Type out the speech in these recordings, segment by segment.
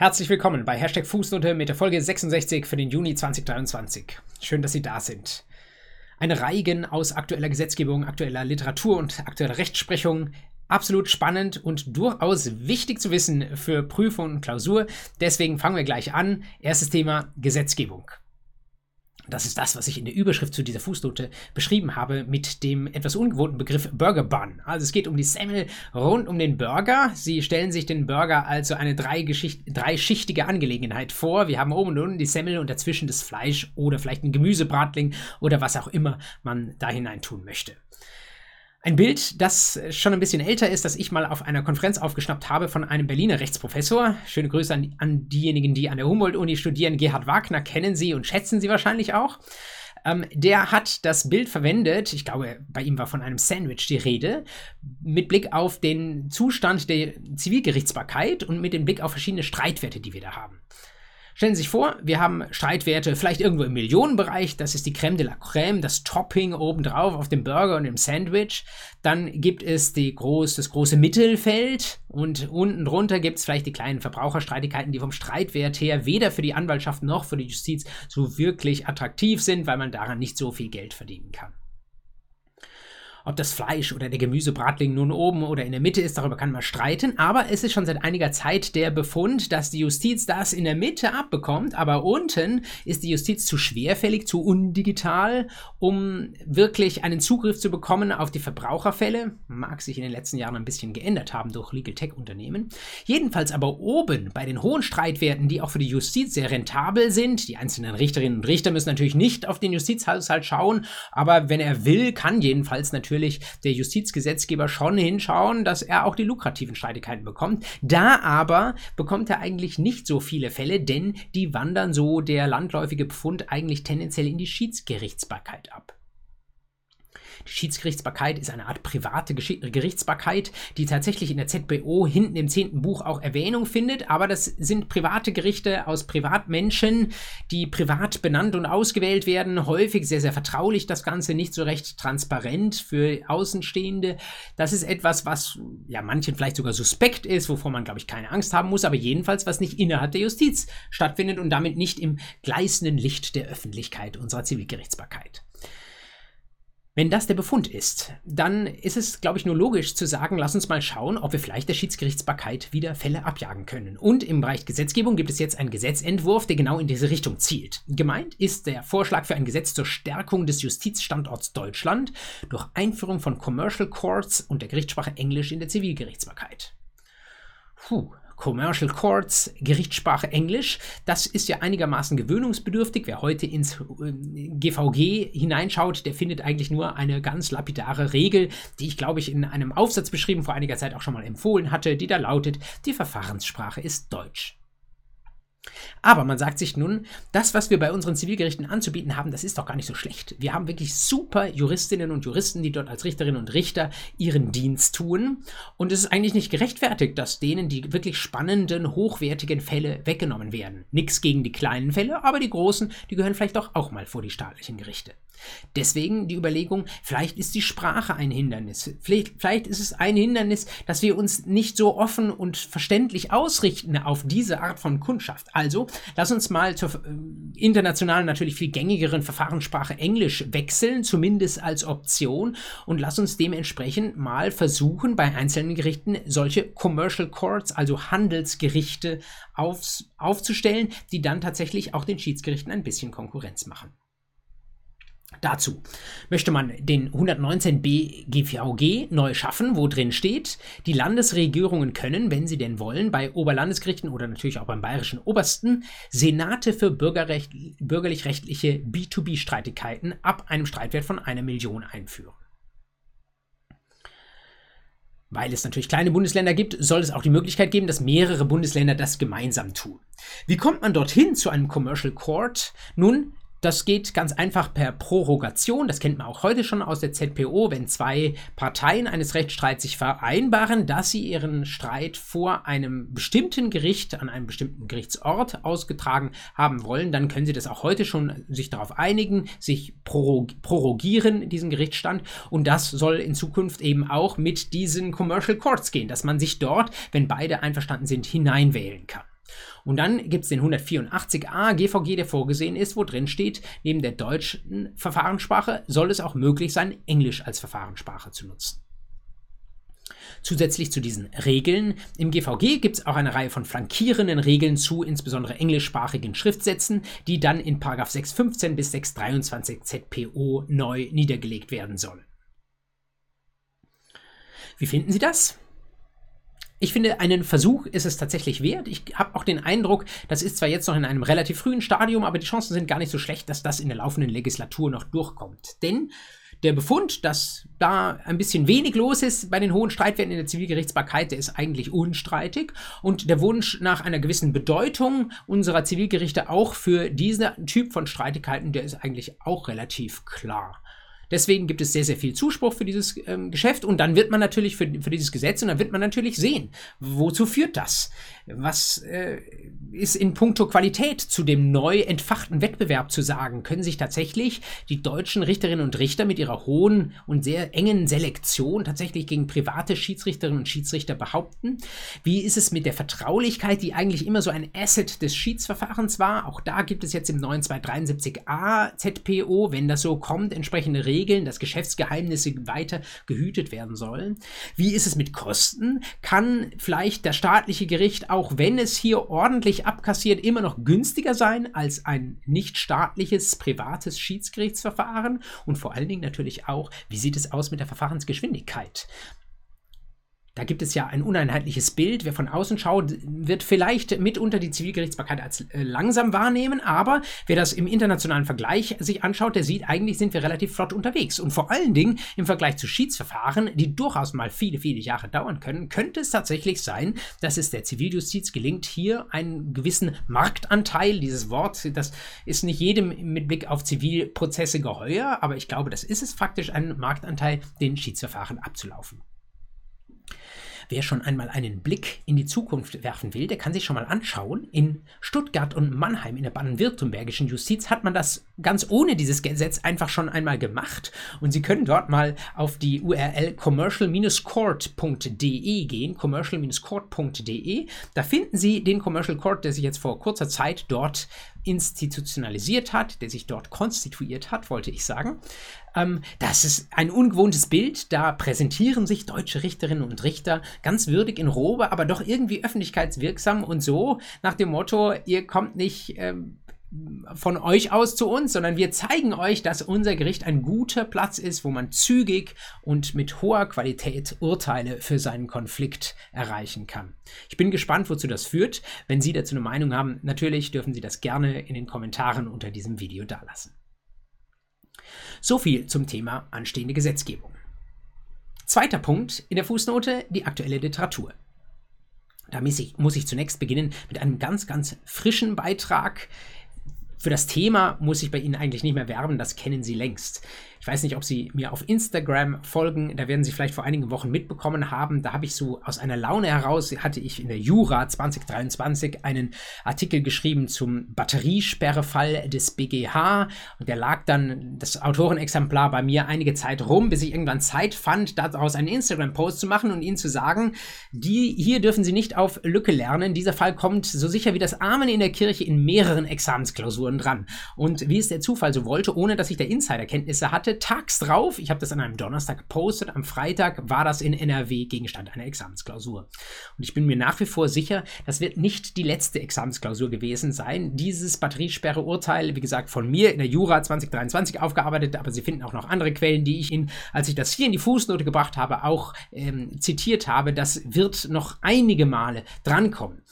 Herzlich willkommen bei Hashtag Fußnote mit der Folge 66 für den Juni 2023. Schön, dass Sie da sind. Eine Reigen aus aktueller Gesetzgebung, aktueller Literatur und aktueller Rechtsprechung. Absolut spannend und durchaus wichtig zu wissen für Prüfung und Klausur. Deswegen fangen wir gleich an. Erstes Thema Gesetzgebung. Das ist das, was ich in der Überschrift zu dieser Fußnote beschrieben habe mit dem etwas ungewohnten Begriff Burger Bun. Also es geht um die Semmel rund um den Burger. Sie stellen sich den Burger als eine dreischichtige Angelegenheit vor. Wir haben oben und unten die Semmel und dazwischen das Fleisch oder vielleicht ein Gemüsebratling oder was auch immer man da hinein tun möchte. Ein Bild, das schon ein bisschen älter ist, das ich mal auf einer Konferenz aufgeschnappt habe von einem Berliner Rechtsprofessor. Schöne Grüße an, an diejenigen, die an der Humboldt-Uni studieren. Gerhard Wagner kennen Sie und schätzen Sie wahrscheinlich auch. Ähm, der hat das Bild verwendet, ich glaube, bei ihm war von einem Sandwich die Rede, mit Blick auf den Zustand der Zivilgerichtsbarkeit und mit dem Blick auf verschiedene Streitwerte, die wir da haben. Stellen Sie sich vor, wir haben Streitwerte vielleicht irgendwo im Millionenbereich, das ist die Crème de la Crème, das Topping obendrauf auf dem Burger und dem Sandwich. Dann gibt es die groß, das große Mittelfeld und unten drunter gibt es vielleicht die kleinen Verbraucherstreitigkeiten, die vom Streitwert her weder für die Anwaltschaft noch für die Justiz so wirklich attraktiv sind, weil man daran nicht so viel Geld verdienen kann. Ob das Fleisch oder der Gemüsebratling nun oben oder in der Mitte ist, darüber kann man streiten, aber es ist schon seit einiger Zeit der Befund, dass die Justiz das in der Mitte abbekommt, aber unten ist die Justiz zu schwerfällig, zu undigital, um wirklich einen Zugriff zu bekommen auf die Verbraucherfälle. Mag sich in den letzten Jahren ein bisschen geändert haben durch Legal Tech Unternehmen. Jedenfalls aber oben bei den hohen Streitwerten, die auch für die Justiz sehr rentabel sind, die einzelnen Richterinnen und Richter müssen natürlich nicht auf den Justizhaushalt schauen, aber wenn er will, kann jedenfalls natürlich natürlich der Justizgesetzgeber schon hinschauen, dass er auch die lukrativen Streitigkeiten bekommt. Da aber bekommt er eigentlich nicht so viele Fälle, denn die wandern so der landläufige Befund eigentlich tendenziell in die Schiedsgerichtsbarkeit ab. Die Schiedsgerichtsbarkeit ist eine Art private Gerichtsbarkeit, die tatsächlich in der ZBO hinten im zehnten Buch auch Erwähnung findet, aber das sind private Gerichte aus Privatmenschen, die privat benannt und ausgewählt werden, häufig sehr, sehr vertraulich das Ganze, nicht so recht transparent für Außenstehende. Das ist etwas, was ja manchen vielleicht sogar suspekt ist, wovor man, glaube ich, keine Angst haben muss, aber jedenfalls, was nicht innerhalb der Justiz stattfindet und damit nicht im gleißenden Licht der Öffentlichkeit unserer Zivilgerichtsbarkeit. Wenn das der Befund ist, dann ist es, glaube ich, nur logisch zu sagen, lass uns mal schauen, ob wir vielleicht der Schiedsgerichtsbarkeit wieder Fälle abjagen können. Und im Bereich Gesetzgebung gibt es jetzt einen Gesetzentwurf, der genau in diese Richtung zielt. Gemeint ist der Vorschlag für ein Gesetz zur Stärkung des Justizstandorts Deutschland durch Einführung von Commercial Courts und der Gerichtssprache Englisch in der Zivilgerichtsbarkeit. Puh, Commercial Courts, Gerichtssprache Englisch. Das ist ja einigermaßen gewöhnungsbedürftig. Wer heute ins GVG äh, hineinschaut, der findet eigentlich nur eine ganz lapidare Regel, die ich, glaube ich, in einem Aufsatz beschrieben vor einiger Zeit auch schon mal empfohlen hatte, die da lautet, die Verfahrenssprache ist Deutsch. Aber man sagt sich nun, das, was wir bei unseren Zivilgerichten anzubieten haben, das ist doch gar nicht so schlecht. Wir haben wirklich super Juristinnen und Juristen, die dort als Richterinnen und Richter ihren Dienst tun. Und es ist eigentlich nicht gerechtfertigt, dass denen die wirklich spannenden, hochwertigen Fälle weggenommen werden. Nichts gegen die kleinen Fälle, aber die großen, die gehören vielleicht doch auch mal vor die staatlichen Gerichte. Deswegen die Überlegung, vielleicht ist die Sprache ein Hindernis. Vielleicht, vielleicht, ist es ein Hindernis, dass wir uns nicht so offen und verständlich ausrichten auf diese Art von Kundschaft. Also, lass uns mal zur äh, internationalen, natürlich viel gängigeren Verfahrenssprache Englisch wechseln, zumindest als Option, und lass uns dementsprechend mal versuchen, bei einzelnen Gerichten solche Commercial Courts, also Handelsgerichte, aufs, aufzustellen, die dann tatsächlich auch den Schiedsgerichten ein bisschen Konkurrenz machen. Dazu möchte man den 119b GVG neu schaffen, wo drin steht, die Landesregierungen können, wenn sie denn wollen, bei Oberlandesgerichten oder natürlich auch beim bayerischen Obersten Senate für bürgerlich-rechtliche B2B-Streitigkeiten ab einem Streitwert von einer Million einführen. Weil es natürlich kleine Bundesländer gibt, soll es auch die Möglichkeit geben, dass mehrere Bundesländer das gemeinsam tun. Wie kommt man dorthin zu einem Commercial Court? Nun, das geht ganz einfach per Prorogation. Das kennt man auch heute schon aus der ZPO, wenn zwei Parteien eines Rechtsstreits sich vereinbaren, dass sie ihren Streit vor einem bestimmten Gericht an einem bestimmten Gerichtsort ausgetragen haben wollen, dann können sie das auch heute schon sich darauf einigen, sich prorogieren, diesen Gerichtsstand. Und das soll in Zukunft eben auch mit diesen Commercial Courts gehen, dass man sich dort, wenn beide einverstanden sind, hineinwählen kann. Und dann gibt es den 184a GVG, der vorgesehen ist, wo drin steht, neben der deutschen Verfahrenssprache soll es auch möglich sein, Englisch als Verfahrenssprache zu nutzen. Zusätzlich zu diesen Regeln im GVG gibt es auch eine Reihe von flankierenden Regeln zu insbesondere englischsprachigen Schriftsätzen, die dann in 615 bis 623 ZPO neu niedergelegt werden sollen. Wie finden Sie das? Ich finde, einen Versuch ist es tatsächlich wert. Ich habe auch den Eindruck, das ist zwar jetzt noch in einem relativ frühen Stadium, aber die Chancen sind gar nicht so schlecht, dass das in der laufenden Legislatur noch durchkommt. Denn der Befund, dass da ein bisschen wenig los ist bei den hohen Streitwerten in der Zivilgerichtsbarkeit, der ist eigentlich unstreitig. Und der Wunsch nach einer gewissen Bedeutung unserer Zivilgerichte auch für diesen Typ von Streitigkeiten, der ist eigentlich auch relativ klar. Deswegen gibt es sehr, sehr viel Zuspruch für dieses ähm, Geschäft und dann wird man natürlich für, für dieses Gesetz und dann wird man natürlich sehen, wozu führt das? Was äh, ist in puncto Qualität zu dem neu entfachten Wettbewerb zu sagen? Können sich tatsächlich die deutschen Richterinnen und Richter mit ihrer hohen und sehr engen Selektion tatsächlich gegen private Schiedsrichterinnen und Schiedsrichter behaupten? Wie ist es mit der Vertraulichkeit, die eigentlich immer so ein Asset des Schiedsverfahrens war? Auch da gibt es jetzt im neuen 273a ZPO, wenn das so kommt, entsprechende Regeln, dass Geschäftsgeheimnisse weiter gehütet werden sollen. Wie ist es mit Kosten? Kann vielleicht das staatliche Gericht auch wenn es hier ordentlich abkassiert, immer noch günstiger sein als ein nicht staatliches, privates Schiedsgerichtsverfahren? Und vor allen Dingen natürlich auch, wie sieht es aus mit der Verfahrensgeschwindigkeit? Da gibt es ja ein uneinheitliches Bild. Wer von außen schaut, wird vielleicht mitunter die Zivilgerichtsbarkeit als äh, langsam wahrnehmen, aber wer das im internationalen Vergleich sich anschaut, der sieht, eigentlich sind wir relativ flott unterwegs. Und vor allen Dingen im Vergleich zu Schiedsverfahren, die durchaus mal viele, viele Jahre dauern können, könnte es tatsächlich sein, dass es der Ziviljustiz gelingt, hier einen gewissen Marktanteil, dieses Wort, das ist nicht jedem mit Blick auf Zivilprozesse geheuer, aber ich glaube, das ist es faktisch, einen Marktanteil den Schiedsverfahren abzulaufen. Wer schon einmal einen Blick in die Zukunft werfen will, der kann sich schon mal anschauen. In Stuttgart und Mannheim in der baden-württembergischen Justiz hat man das ganz ohne dieses Gesetz einfach schon einmal gemacht. Und Sie können dort mal auf die URL commercial-court.de gehen, commercial-court.de. Da finden Sie den Commercial Court, der sich jetzt vor kurzer Zeit dort institutionalisiert hat, der sich dort konstituiert hat, wollte ich sagen. Ähm, das ist ein ungewohntes Bild. Da präsentieren sich deutsche Richterinnen und Richter ganz würdig in Robe, aber doch irgendwie öffentlichkeitswirksam und so nach dem Motto, ihr kommt nicht ähm, von euch aus zu uns, sondern wir zeigen euch, dass unser Gericht ein guter Platz ist, wo man zügig und mit hoher Qualität Urteile für seinen Konflikt erreichen kann. Ich bin gespannt, wozu das führt. Wenn Sie dazu eine Meinung haben, natürlich dürfen Sie das gerne in den Kommentaren unter diesem Video dalassen. So viel zum Thema anstehende Gesetzgebung. Zweiter Punkt in der Fußnote, die aktuelle Literatur. Da muss ich, muss ich zunächst beginnen mit einem ganz, ganz frischen Beitrag, für das Thema muss ich bei Ihnen eigentlich nicht mehr werben, das kennen Sie längst. Ich weiß nicht, ob Sie mir auf Instagram folgen, da werden Sie vielleicht vor einigen Wochen mitbekommen haben. Da habe ich so aus einer Laune heraus, hatte ich in der Jura 2023 einen Artikel geschrieben zum Batteriesperrefall des BGH. Und der lag dann, das Autorenexemplar, bei mir einige Zeit rum, bis ich irgendwann Zeit fand, daraus einen Instagram-Post zu machen und Ihnen zu sagen, die, hier dürfen Sie nicht auf Lücke lernen. Dieser Fall kommt so sicher wie das Amen in der Kirche in mehreren Examensklausuren dran. Und wie es der Zufall so wollte, ohne dass ich da Insiderkenntnisse hatte, hatte tags drauf, ich habe das an einem Donnerstag gepostet, am Freitag war das in NRW Gegenstand einer Examensklausur. Und ich bin mir nach wie vor sicher, das wird nicht die letzte Examensklausur gewesen sein. Dieses Batteriesperre-Urteil, wie gesagt, von mir in der Jura 2023 aufgearbeitet, aber Sie finden auch noch andere Quellen, die ich Ihnen, als ich das hier in die Fußnote gebracht habe, auch ähm, zitiert habe. Das wird noch einige Male drankommen.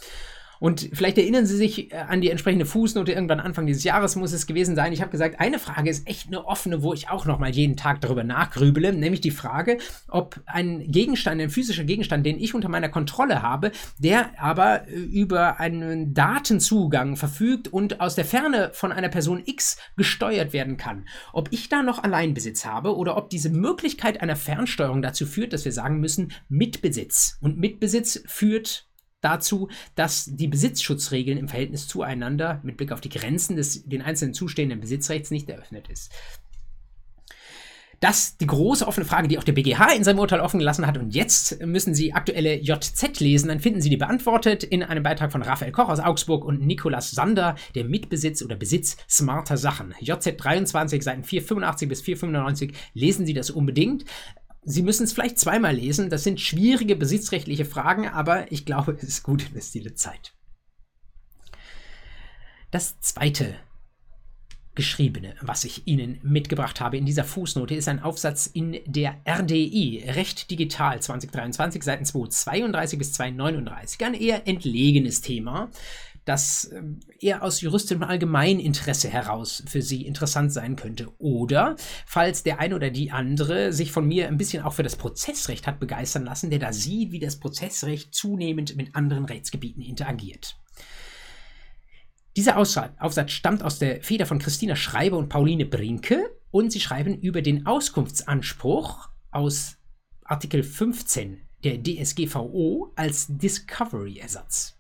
Und vielleicht erinnern Sie sich äh, an die entsprechende Fußnote irgendwann Anfang dieses Jahres muss es gewesen sein. Ich habe gesagt, eine Frage ist echt eine offene, wo ich auch noch mal jeden Tag darüber nachgrübele, nämlich die Frage, ob ein Gegenstand, ein physischer Gegenstand, den ich unter meiner Kontrolle habe, der aber äh, über einen Datenzugang verfügt und aus der Ferne von einer Person X gesteuert werden kann, ob ich da noch Alleinbesitz habe oder ob diese Möglichkeit einer Fernsteuerung dazu führt, dass wir sagen müssen, Mitbesitz. Und Mitbesitz führt dazu, dass die Besitzschutzregeln im Verhältnis zueinander mit Blick auf die Grenzen des den einzelnen zustehenden Besitzrechts nicht eröffnet ist. Das die große offene Frage, die auch der BGH in seinem Urteil offen gelassen hat. Und jetzt müssen Sie aktuelle JZ lesen. Dann finden Sie die beantwortet in einem Beitrag von Raphael Koch aus Augsburg und Nikolas Sander, der Mitbesitz oder Besitz smarter Sachen. JZ 23, Seiten 485 bis 495. Lesen Sie das unbedingt. Sie müssen es vielleicht zweimal lesen. Das sind schwierige besitzrechtliche Fragen, aber ich glaube, es ist gut investierte Zeit. Das zweite Geschriebene, was ich Ihnen mitgebracht habe in dieser Fußnote, ist ein Aufsatz in der RDI, Recht Digital 2023, Seiten 232 bis 239. Ein eher entlegenes Thema, das ähm, eher aus juristischem Allgemeininteresse heraus für Sie interessant sein könnte. Oder falls der eine oder die andere sich von mir ein bisschen auch für das Prozessrecht hat begeistern lassen, der da sieht, wie das Prozessrecht zunehmend mit anderen Rechtsgebieten interagiert. Dieser Aufsatz stammt aus der Feder von Christina Schreiber und Pauline Brinke und sie schreiben über den Auskunftsanspruch aus Artikel 15 der DSGVO als Discovery-Ersatz.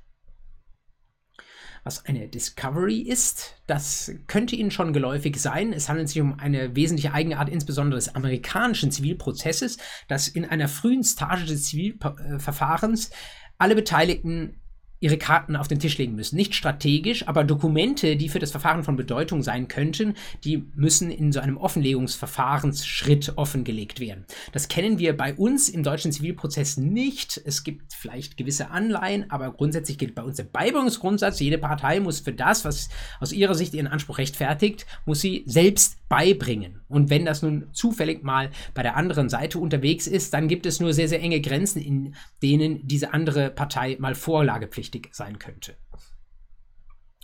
Was eine Discovery ist, das könnte Ihnen schon geläufig sein. Es handelt sich um eine wesentliche Eigenart insbesondere des amerikanischen Zivilprozesses, dass in einer frühen Stage des Zivilverfahrens alle Beteiligten ihre Karten auf den Tisch legen müssen. Nicht strategisch, aber Dokumente, die für das Verfahren von Bedeutung sein könnten, die müssen in so einem Offenlegungsverfahrensschritt offengelegt werden. Das kennen wir bei uns im deutschen Zivilprozess nicht. Es gibt vielleicht gewisse Anleihen, aber grundsätzlich gilt bei uns der Beibrungsgrundsatz. Jede Partei muss für das, was aus ihrer Sicht ihren Anspruch rechtfertigt, muss sie selbst beibringen. Und wenn das nun zufällig mal bei der anderen Seite unterwegs ist, dann gibt es nur sehr, sehr enge Grenzen, in denen diese andere Partei mal vorlagepflichtig sein könnte.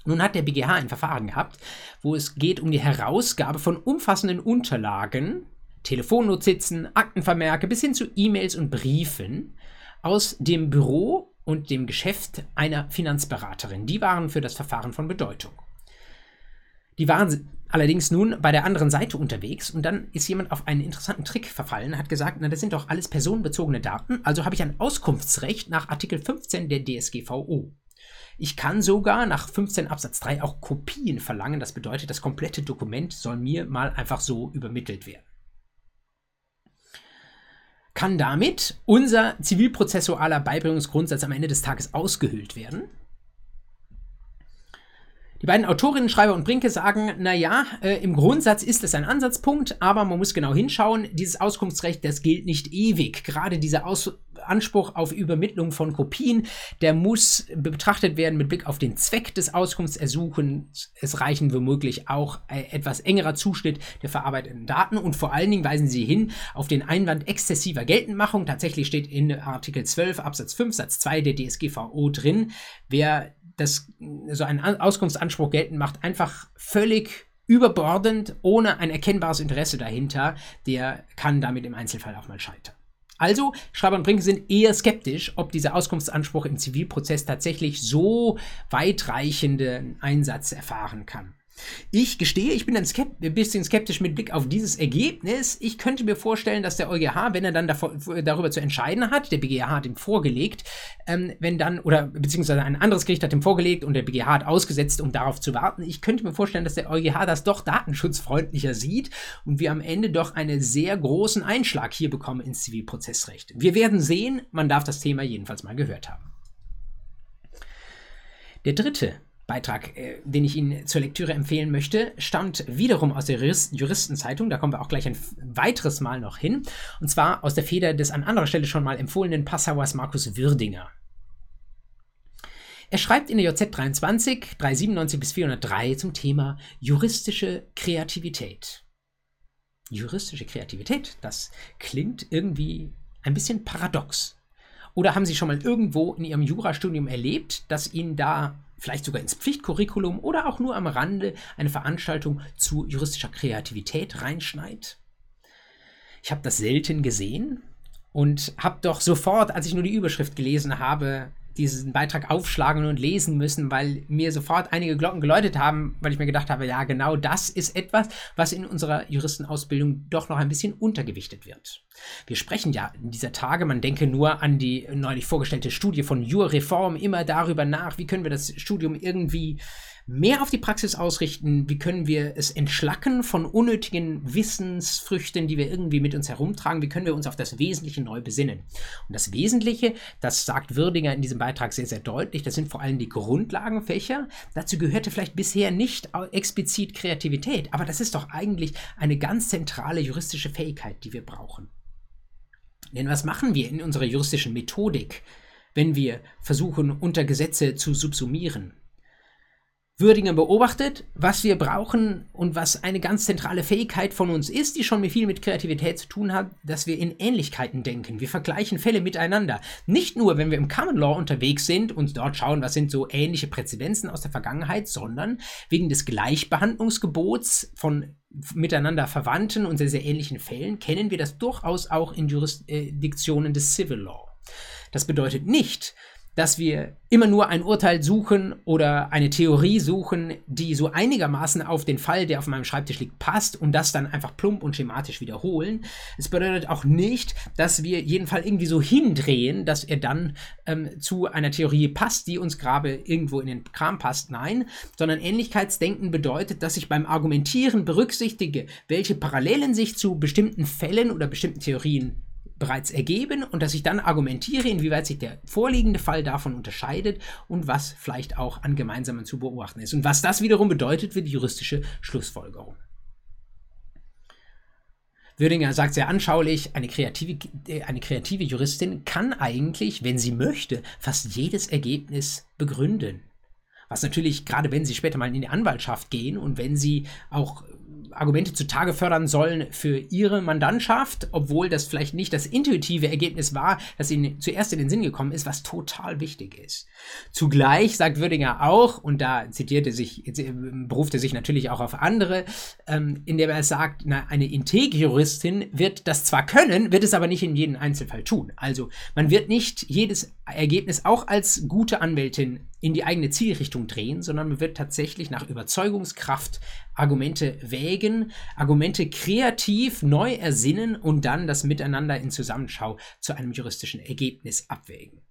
Nun hat der BGH ein Verfahren gehabt, wo es geht um die Herausgabe von umfassenden Unterlagen, Telefonnotizen, Aktenvermerke bis hin zu E-Mails und Briefen aus dem Büro und dem Geschäft einer Finanzberaterin. Die waren für das Verfahren von Bedeutung. Die waren allerdings nun bei der anderen Seite unterwegs und dann ist jemand auf einen interessanten Trick verfallen, hat gesagt, na, das sind doch alles personenbezogene Daten, also habe ich ein Auskunftsrecht nach Artikel 15 der DSGVO. Ich kann sogar nach 15 Absatz 3 auch Kopien verlangen. Das bedeutet, das komplette Dokument soll mir mal einfach so übermittelt werden. Kann damit unser zivilprozessualer Beibringungsgrundsatz am Ende des Tages ausgehöhlt werden? Die beiden Autorinnen Schreiber und Brinke sagen, naja, äh, im Grundsatz ist es ein Ansatzpunkt, aber man muss genau hinschauen. Dieses Auskunftsrecht, das gilt nicht ewig. Gerade dieser Aus Anspruch auf Übermittlung von Kopien, der muss betrachtet werden mit Blick auf den Zweck des Auskunftsersuchens. Es reichen womöglich auch äh, etwas engerer Zuschnitt der verarbeiteten Daten und vor allen Dingen weisen sie hin auf den Einwand exzessiver Geltendmachung. Tatsächlich steht in Artikel 12 Absatz 5 Satz 2 der DSGVO drin, wer das so einen Auskunftsanspruch geltend macht, einfach völlig überbordend, ohne ein erkennbares Interesse dahinter, der kann damit im Einzelfall auch mal scheitern. Also, Schreiber und Brinke sind eher skeptisch, ob dieser Auskunftsanspruch im Zivilprozess tatsächlich so weitreichenden Einsatz erfahren kann. Ich gestehe, ich bin ein bisschen skeptisch mit Blick auf dieses Ergebnis. Ich könnte mir vorstellen, dass der EuGH, wenn er dann davor, darüber zu entscheiden hat, der BGH hat ihm vorgelegt, ähm, wenn dann, oder beziehungsweise ein anderes Gericht hat ihm vorgelegt und der BGH hat ausgesetzt, um darauf zu warten. Ich könnte mir vorstellen, dass der EuGH das doch datenschutzfreundlicher sieht und wir am Ende doch einen sehr großen Einschlag hier bekommen ins Zivilprozessrecht. Wir werden sehen, man darf das Thema jedenfalls mal gehört haben. Der dritte Beitrag, äh, den ich Ihnen zur Lektüre empfehlen möchte, stammt wiederum aus der Juristenzeitung. Da kommen wir auch gleich ein weiteres Mal noch hin. Und zwar aus der Feder des an anderer Stelle schon mal empfohlenen Passauers Markus Würdinger. Er schreibt in der JZ 23, 397 bis 403 zum Thema juristische Kreativität. Juristische Kreativität, das klingt irgendwie ein bisschen paradox. Oder haben Sie schon mal irgendwo in Ihrem Jurastudium erlebt, dass Ihnen da vielleicht sogar ins Pflichtcurriculum oder auch nur am Rande eine Veranstaltung zu juristischer Kreativität reinschneit? Ich habe das selten gesehen und habe doch sofort, als ich nur die Überschrift gelesen habe, diesen Beitrag aufschlagen und lesen müssen, weil mir sofort einige Glocken geläutet haben, weil ich mir gedacht habe, ja, genau das ist etwas, was in unserer Juristenausbildung doch noch ein bisschen untergewichtet wird. Wir sprechen ja in dieser Tage, man denke nur an die neulich vorgestellte Studie von Jurreform, immer darüber nach, wie können wir das Studium irgendwie mehr auf die Praxis ausrichten? Wie können wir es entschlacken von unnötigen Wissensfrüchten, die wir irgendwie mit uns herumtragen? Wie können wir uns auf das Wesentliche neu besinnen? Und das Wesentliche, das sagt Würdinger in diesem Beitrag sehr, sehr deutlich, das sind vor allem die Grundlagenfächer. Dazu gehörte vielleicht bisher nicht explizit Kreativität, aber das ist doch eigentlich eine ganz zentrale juristische Fähigkeit, die wir brauchen. Denn was machen wir in unserer juristischen Methodik, wenn wir versuchen, unter Gesetze zu subsumieren? Würdinger beobachtet, was wir brauchen und was eine ganz zentrale Fähigkeit von uns ist, die schon viel mit Kreativität zu tun hat, dass wir in Ähnlichkeiten denken. Wir vergleichen Fälle miteinander. Nicht nur, wenn wir im Common Law unterwegs sind und dort schauen, was sind so ähnliche Präzedenzen aus der Vergangenheit, sondern wegen des Gleichbehandlungsgebots von miteinander verwandten und sehr, sehr ähnlichen Fällen kennen wir das durchaus auch in Jurisdiktionen des Civil Law. Das bedeutet nicht, dass wir immer nur ein Urteil suchen oder eine Theorie suchen, die so einigermaßen auf den Fall, der auf meinem Schreibtisch liegt, passt und das dann einfach plump und schematisch wiederholen. Es bedeutet auch nicht, dass wir jeden Fall irgendwie so hindrehen, dass er dann ähm, zu einer Theorie passt, die uns gerade irgendwo in den Kram passt. Nein, sondern Ähnlichkeitsdenken bedeutet, dass ich beim Argumentieren berücksichtige, welche Parallelen sich zu bestimmten Fällen oder bestimmten Theorien bereits ergeben und dass ich dann argumentiere, inwieweit sich der vorliegende Fall davon unterscheidet und was vielleicht auch an gemeinsamen zu beobachten ist. Und was das wiederum bedeutet für die juristische Schlussfolgerung. Würdinger sagt sehr anschaulich, eine kreative, äh, eine kreative Juristin kann eigentlich, wenn sie möchte, fast jedes Ergebnis begründen. Was natürlich, gerade wenn sie später mal in die Anwaltschaft gehen und wenn sie auch Argumente zutage fördern sollen für ihre Mandantschaft, obwohl das vielleicht nicht das intuitive Ergebnis war, das ihnen zuerst in den Sinn gekommen ist, was total wichtig ist. Zugleich sagt Würdinger auch, und da zitierte sich, berufte sich natürlich auch auf andere, ähm, in der er sagt, na, eine Integ-Juristin wird das zwar können, wird es aber nicht in jedem Einzelfall tun. Also man wird nicht jedes Ergebnis auch als gute Anwältin in die eigene Zielrichtung drehen, sondern man wird tatsächlich nach Überzeugungskraft Argumente wägen, Argumente kreativ neu ersinnen und dann das Miteinander in Zusammenschau zu einem juristischen Ergebnis abwägen.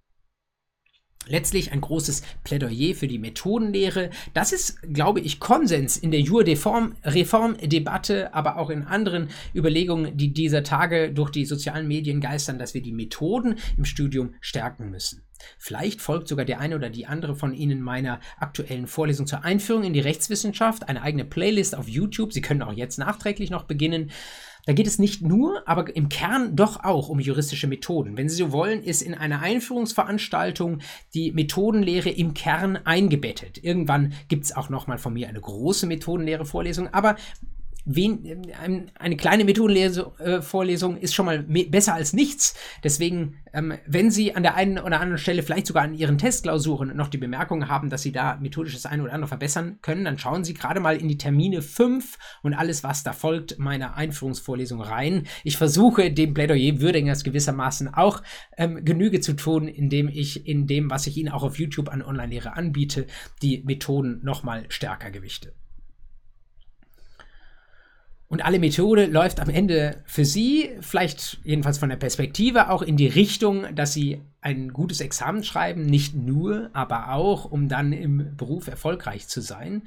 Letztlich ein großes Plädoyer für die Methodenlehre. Das ist, glaube ich, Konsens in der Jurreform-Debatte, aber auch in anderen Überlegungen, die dieser Tage durch die sozialen Medien geistern, dass wir die Methoden im Studium stärken müssen. Vielleicht folgt sogar der eine oder die andere von Ihnen meiner aktuellen Vorlesung zur Einführung in die Rechtswissenschaft, eine eigene Playlist auf YouTube. Sie können auch jetzt nachträglich noch beginnen. Da geht es nicht nur, aber im Kern doch auch um juristische Methoden. Wenn Sie so wollen, ist in einer Einführungsveranstaltung die Methodenlehre im Kern eingebettet. Irgendwann gibt es auch noch mal von mir eine große Methodenlehre-Vorlesung, aber wen, eine kleine Methodenvorlesung ist schon mal besser als nichts. Deswegen, ähm, wenn Sie an der einen oder anderen Stelle vielleicht sogar an Ihren Testklausuren noch die Bemerkung haben, dass Sie da methodisch das eine oder andere verbessern können, dann schauen Sie gerade mal in die Termine 5 und alles, was da folgt, meiner Einführungsvorlesung rein. Ich versuche dem Plädoyer Würdingers gewissermaßen auch ähm, Genüge zu tun, indem ich in dem, was ich Ihnen auch auf YouTube an Online-Lehre anbiete, die Methoden nochmal stärker gewichte. Und alle Methode läuft am Ende für Sie, vielleicht jedenfalls von der Perspektive, auch in die Richtung, dass Sie ein gutes Examen schreiben, nicht nur, aber auch, um dann im Beruf erfolgreich zu sein.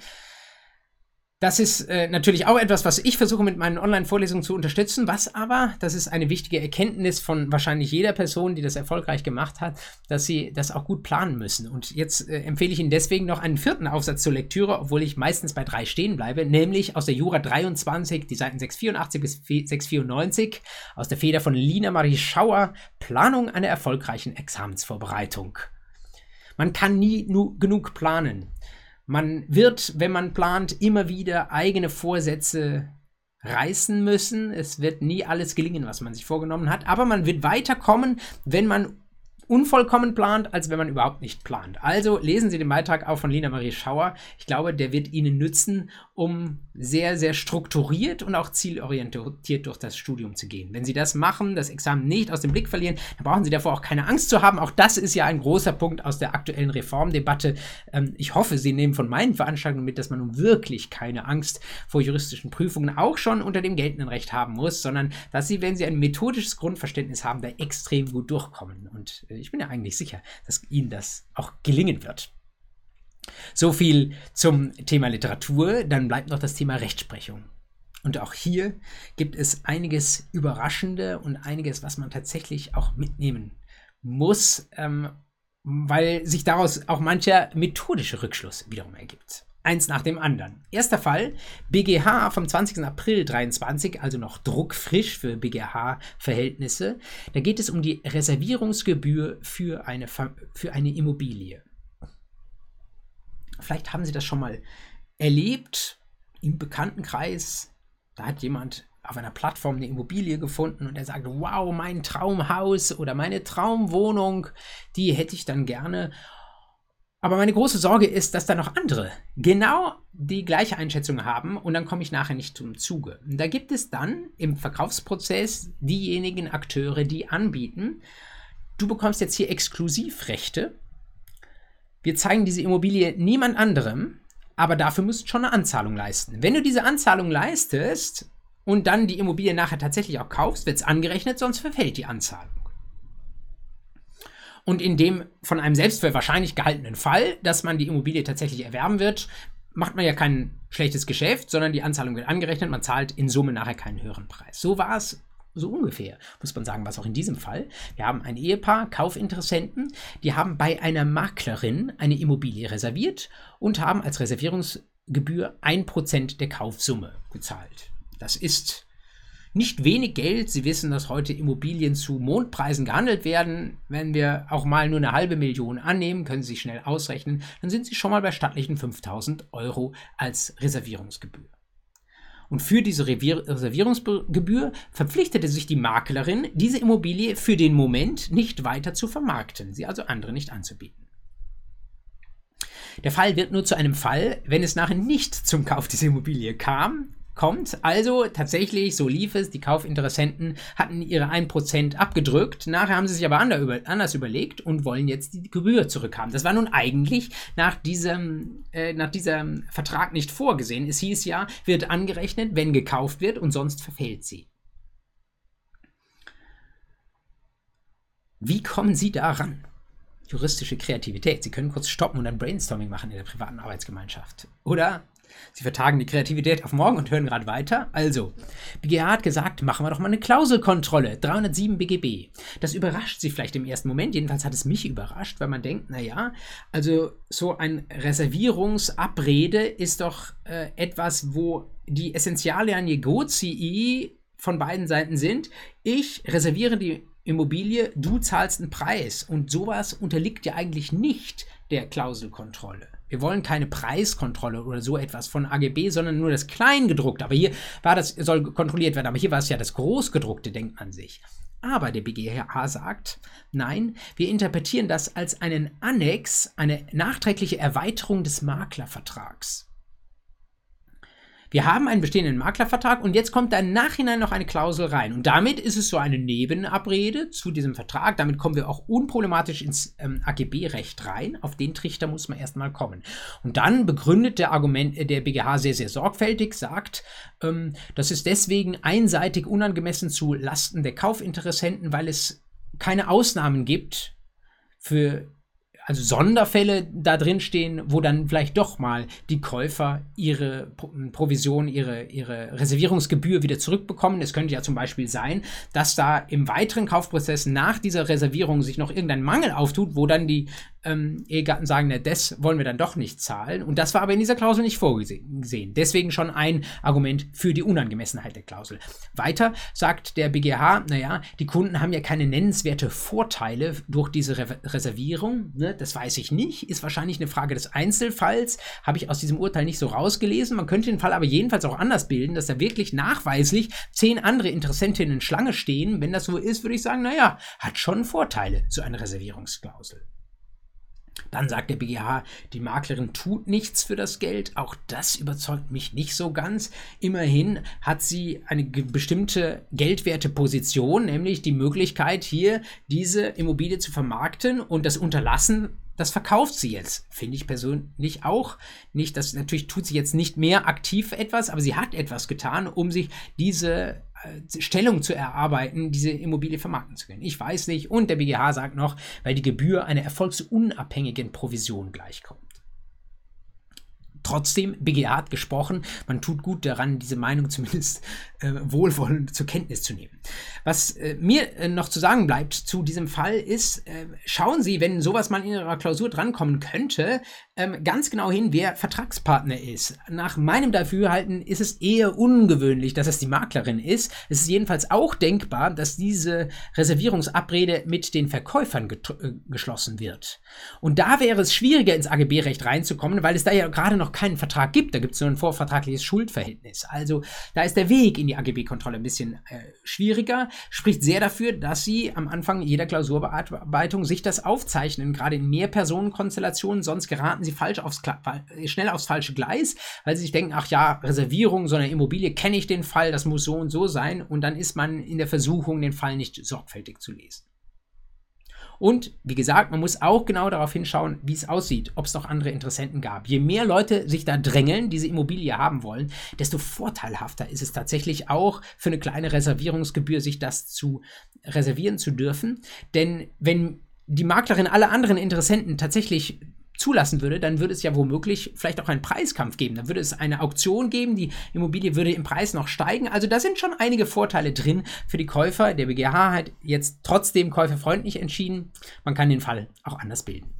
Das ist äh, natürlich auch etwas, was ich versuche mit meinen Online-Vorlesungen zu unterstützen, was aber, das ist eine wichtige Erkenntnis von wahrscheinlich jeder Person, die das erfolgreich gemacht hat, dass sie das auch gut planen müssen. Und jetzt äh, empfehle ich Ihnen deswegen noch einen vierten Aufsatz zur Lektüre, obwohl ich meistens bei drei stehen bleibe, nämlich aus der Jura 23, die Seiten 684 bis 694, aus der Feder von Lina Marie Schauer, Planung einer erfolgreichen Examensvorbereitung. Man kann nie genug planen. Man wird, wenn man plant, immer wieder eigene Vorsätze reißen müssen. Es wird nie alles gelingen, was man sich vorgenommen hat, aber man wird weiterkommen, wenn man unvollkommen plant, als wenn man überhaupt nicht plant. Also lesen Sie den Beitrag auch von Lina Marie Schauer. Ich glaube, der wird Ihnen nützen, um sehr, sehr strukturiert und auch zielorientiert durch das Studium zu gehen. Wenn Sie das machen, das Examen nicht aus dem Blick verlieren, dann brauchen Sie davor auch keine Angst zu haben. Auch das ist ja ein großer Punkt aus der aktuellen Reformdebatte. Ähm, ich hoffe, Sie nehmen von meinen Veranstaltungen mit, dass man nun wirklich keine Angst vor juristischen Prüfungen auch schon unter dem geltenden Recht haben muss, sondern dass Sie, wenn Sie ein methodisches Grundverständnis haben, da extrem gut durchkommen. Und äh, ich bin ja eigentlich sicher, dass Ihnen das auch gelingen wird. So viel zum Thema Literatur. Dann bleibt noch das Thema Rechtsprechung. Und auch hier gibt es einiges Überraschende und einiges, was man tatsächlich auch mitnehmen muss, ähm, weil sich daraus auch mancher methodische Rückschluss wiederum ergibt. Eins nach dem anderen. Erster Fall, BGH vom 20. April 23, also noch druckfrisch für BGH-Verhältnisse. Da geht es um die Reservierungsgebühr für eine, für eine Immobilie. Vielleicht haben Sie das schon mal erlebt im Bekanntenkreis. Da hat jemand auf einer Plattform eine Immobilie gefunden und er sagt, wow, mein Traumhaus oder meine Traumwohnung, die hätte ich dann gerne. Aber meine große Sorge ist, dass da noch andere genau die gleiche Einschätzung haben und dann komme ich nachher nicht zum Zuge. Da gibt es dann im Verkaufsprozess diejenigen Akteure, die anbieten, du bekommst jetzt hier Exklusivrechte wir zeigen diese Immobilie niemand anderem, aber dafür musst du schon eine Anzahlung leisten. Wenn du diese Anzahlung leistest und dann die Immobilie nachher tatsächlich auch kaufst, wird es angerechnet, sonst verfällt die Anzahlung. Und in dem von einem selbst für wahrscheinlich gehaltenen Fall, dass man die Immobilie tatsächlich erwerben wird, macht man ja kein schlechtes Geschäft, sondern die Anzahlung wird angerechnet, man zahlt in Summe nachher keinen höheren Preis. So war es so ungefähr, muss man sagen, was auch in diesem Fall. Wir haben ein Ehepaar, Kaufinteressenten, die haben bei einer Maklerin eine Immobilie reserviert und haben als Reservierungsgebühr 1% der Kaufsumme gezahlt. Das ist nicht wenig Geld. Sie wissen, dass heute Immobilien zu Mondpreisen gehandelt werden. Wenn wir auch mal nur eine halbe Million annehmen, können Sie sich schnell ausrechnen, dann sind Sie schon mal bei stattlichen 5000 Euro als Reservierungsgebühr. Und für diese Reservierungsgebühr verpflichtete sich die Maklerin, diese Immobilie für den Moment nicht weiter zu vermarkten, sie also andere nicht anzubieten. Der Fall wird nur zu einem Fall, wenn es nachher nicht zum Kauf dieser Immobilie kam, kommt. Also tatsächlich, so lief es, die Kaufinteressenten hatten ihre 1% abgedrückt. Nachher haben sie sich aber anders überlegt und wollen jetzt die Gebühr zurückhaben. Das war nun eigentlich nach diesem, äh, nach diesem Vertrag nicht vorgesehen. Es hieß ja, wird angerechnet, wenn gekauft wird und sonst verfällt sie. Wie kommen Sie daran? Juristische Kreativität. Sie können kurz stoppen und ein Brainstorming machen in der privaten Arbeitsgemeinschaft. Oder Sie vertagen die Kreativität auf morgen und hören gerade weiter. Also, BGH hat gesagt, machen wir doch mal eine Klauselkontrolle. 307 BGB. Das überrascht Sie vielleicht im ersten Moment. Jedenfalls hat es mich überrascht, weil man denkt, naja, also so ein Reservierungsabrede ist doch äh, etwas, wo die Essentialia Negozii von beiden Seiten sind. Ich reserviere die Immobilie, du zahlst einen Preis. Und sowas unterliegt ja eigentlich nicht der Klauselkontrolle. Wir wollen keine Preiskontrolle oder so etwas von AGB, sondern nur das Kleingedruckte. Aber hier war das, soll kontrolliert werden. Aber hier war es ja das Großgedruckte, denkt man sich. Aber der BGH sagt, nein, wir interpretieren das als einen Annex, eine nachträgliche Erweiterung des Maklervertrags. Wir haben einen bestehenden Maklervertrag und jetzt kommt da im Nachhinein noch eine Klausel rein. Und damit ist es so eine Nebenabrede zu diesem Vertrag. Damit kommen wir auch unproblematisch ins ähm, AGB-Recht rein. Auf den Trichter muss man erstmal kommen. Und dann begründet der Argument, äh, der BGH sehr, sehr sorgfältig, sagt, ähm, das ist deswegen einseitig unangemessen zu Lasten der Kaufinteressenten, weil es keine Ausnahmen gibt für also Sonderfälle da drin stehen, wo dann vielleicht doch mal die Käufer ihre Provision, ihre, ihre Reservierungsgebühr wieder zurückbekommen. Es könnte ja zum Beispiel sein, dass da im weiteren Kaufprozess nach dieser Reservierung sich noch irgendein Mangel auftut, wo dann die ähm, Ehegatten sagen, na, das wollen wir dann doch nicht zahlen. Und das war aber in dieser Klausel nicht vorgesehen. Deswegen schon ein Argument für die Unangemessenheit der Klausel. Weiter sagt der BGH, naja, die Kunden haben ja keine nennenswerte Vorteile durch diese Re Reservierung. Ne? Das weiß ich nicht. Ist wahrscheinlich eine Frage des Einzelfalls. Habe ich aus diesem Urteil nicht so rausgelesen. Man könnte den Fall aber jedenfalls auch anders bilden, dass da wirklich nachweislich zehn andere Interessentinnen in Schlange stehen. Wenn das so ist, würde ich sagen, naja, hat schon Vorteile, so eine Reservierungsklausel. Dann sagt der BGH, die Maklerin tut nichts für das Geld. Auch das überzeugt mich nicht so ganz. Immerhin hat sie eine bestimmte geldwerte Position, nämlich die Möglichkeit, hier diese Immobilie zu vermarkten und das Unterlassen das verkauft sie jetzt. Finde ich persönlich auch nicht. Das natürlich tut sie jetzt nicht mehr aktiv etwas, aber sie hat etwas getan, um sich diese Stellung zu erarbeiten, diese Immobilie vermarkten zu können. Ich weiß nicht. Und der BGH sagt noch, weil die Gebühr einer erfolgsunabhängigen Provision gleichkommt. Trotzdem, BGH hat gesprochen, man tut gut daran, diese Meinung zumindest äh, wohlwollend zur Kenntnis zu nehmen. Was äh, mir äh, noch zu sagen bleibt zu diesem Fall ist, äh, schauen Sie, wenn sowas mal in Ihrer Klausur drankommen könnte, ähm, ganz genau hin, wer Vertragspartner ist. Nach meinem Dafürhalten ist es eher ungewöhnlich, dass es die Maklerin ist. Es ist jedenfalls auch denkbar, dass diese Reservierungsabrede mit den Verkäufern äh, geschlossen wird. Und da wäre es schwieriger, ins AGB-Recht reinzukommen, weil es da ja gerade noch keinen Vertrag gibt. Da gibt es nur ein vorvertragliches Schuldverhältnis. Also da ist der Weg in die AGB-Kontrolle ein bisschen äh, schwieriger. Spricht sehr dafür, dass Sie am Anfang jeder Klausurbearbeitung sich das aufzeichnen, gerade in Mehrpersonenkonstellationen. Sonst geraten Sie falsch aufs, schnell aufs falsche Gleis, weil Sie sich denken, ach ja, Reservierung so einer Immobilie, kenne ich den Fall, das muss so und so sein. Und dann ist man in der Versuchung, den Fall nicht sorgfältig zu lesen. Und wie gesagt, man muss auch genau darauf hinschauen, wie es aussieht, ob es noch andere Interessenten gab. Je mehr Leute sich da drängeln, diese Immobilie haben wollen, desto vorteilhafter ist es tatsächlich auch für eine kleine Reservierungsgebühr, sich das zu reservieren zu dürfen. Denn wenn die Maklerin alle anderen Interessenten tatsächlich zulassen würde, dann würde es ja womöglich vielleicht auch einen Preiskampf geben. Dann würde es eine Auktion geben, die Immobilie würde im Preis noch steigen. Also da sind schon einige Vorteile drin für die Käufer. Der BGH hat jetzt trotzdem käuferfreundlich entschieden. Man kann den Fall auch anders bilden.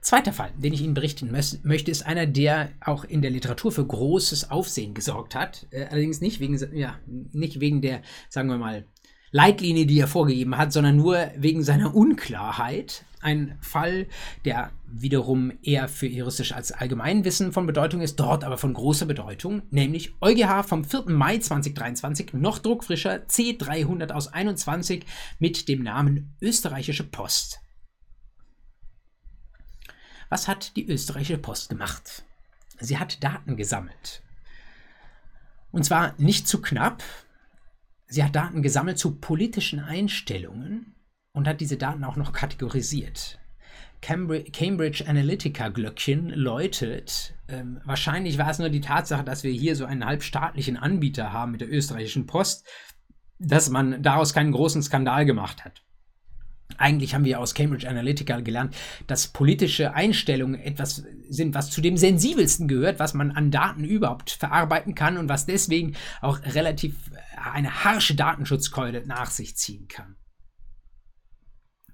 Zweiter Fall, den ich Ihnen berichten möchte, ist einer, der auch in der Literatur für großes Aufsehen gesorgt hat. Äh, allerdings nicht wegen, ja, nicht wegen der, sagen wir mal, Leitlinie, die er vorgegeben hat, sondern nur wegen seiner Unklarheit. Ein Fall, der wiederum eher für juristisch als Allgemeinwissen von Bedeutung ist, dort aber von großer Bedeutung, nämlich EuGH vom 4. Mai 2023, noch druckfrischer C300 aus 21 mit dem Namen Österreichische Post. Was hat die österreichische Post gemacht? Sie hat Daten gesammelt. Und zwar nicht zu knapp, Sie hat Daten gesammelt zu politischen Einstellungen und hat diese Daten auch noch kategorisiert. Cambridge Analytica Glöckchen läutet. Ähm, wahrscheinlich war es nur die Tatsache, dass wir hier so einen halbstaatlichen Anbieter haben mit der österreichischen Post, dass man daraus keinen großen Skandal gemacht hat. Eigentlich haben wir aus Cambridge Analytica gelernt, dass politische Einstellungen etwas sind, was zu dem sensibelsten gehört, was man an Daten überhaupt verarbeiten kann und was deswegen auch relativ äh, eine harsche Datenschutzkeule nach sich ziehen kann.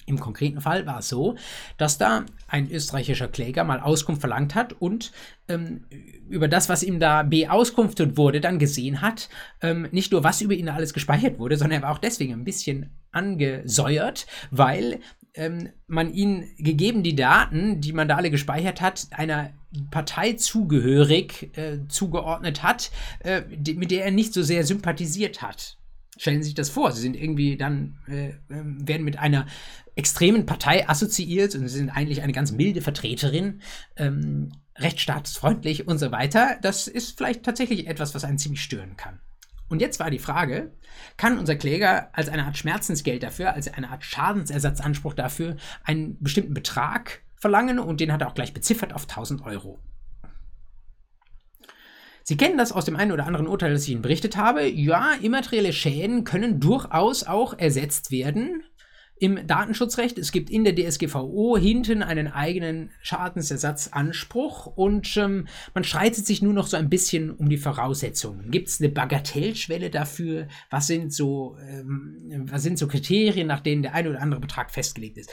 Im konkreten Fall war es so, dass da ein österreichischer Kläger mal Auskunft verlangt hat und ähm, über das, was ihm da beauskunftet wurde, dann gesehen hat, ähm, nicht nur was über ihn alles gespeichert wurde, sondern er war auch deswegen ein bisschen angesäuert, weil ähm, man ihn gegeben die Daten, die man da alle gespeichert hat, einer Partei zugehörig äh, zugeordnet hat, äh, die, mit der er nicht so sehr sympathisiert hat. Stellen Sie sich das vor, Sie sind irgendwie dann, äh, ähm, werden mit einer extremen Partei assoziiert und Sie sind eigentlich eine ganz milde Vertreterin, ähm, rechtsstaatsfreundlich und so weiter. Das ist vielleicht tatsächlich etwas, was einen ziemlich stören kann. Und jetzt war die Frage, kann unser Kläger als eine Art Schmerzensgeld dafür, als eine Art Schadensersatzanspruch dafür einen bestimmten Betrag verlangen und den hat er auch gleich beziffert auf 1000 Euro. Sie kennen das aus dem einen oder anderen Urteil, das ich Ihnen berichtet habe. Ja, immaterielle Schäden können durchaus auch ersetzt werden im Datenschutzrecht. Es gibt in der DSGVO hinten einen eigenen Schadensersatzanspruch und ähm, man streitet sich nur noch so ein bisschen um die Voraussetzungen. Gibt es eine Bagatellschwelle dafür? Was sind so, ähm, was sind so Kriterien, nach denen der eine oder andere Betrag festgelegt ist?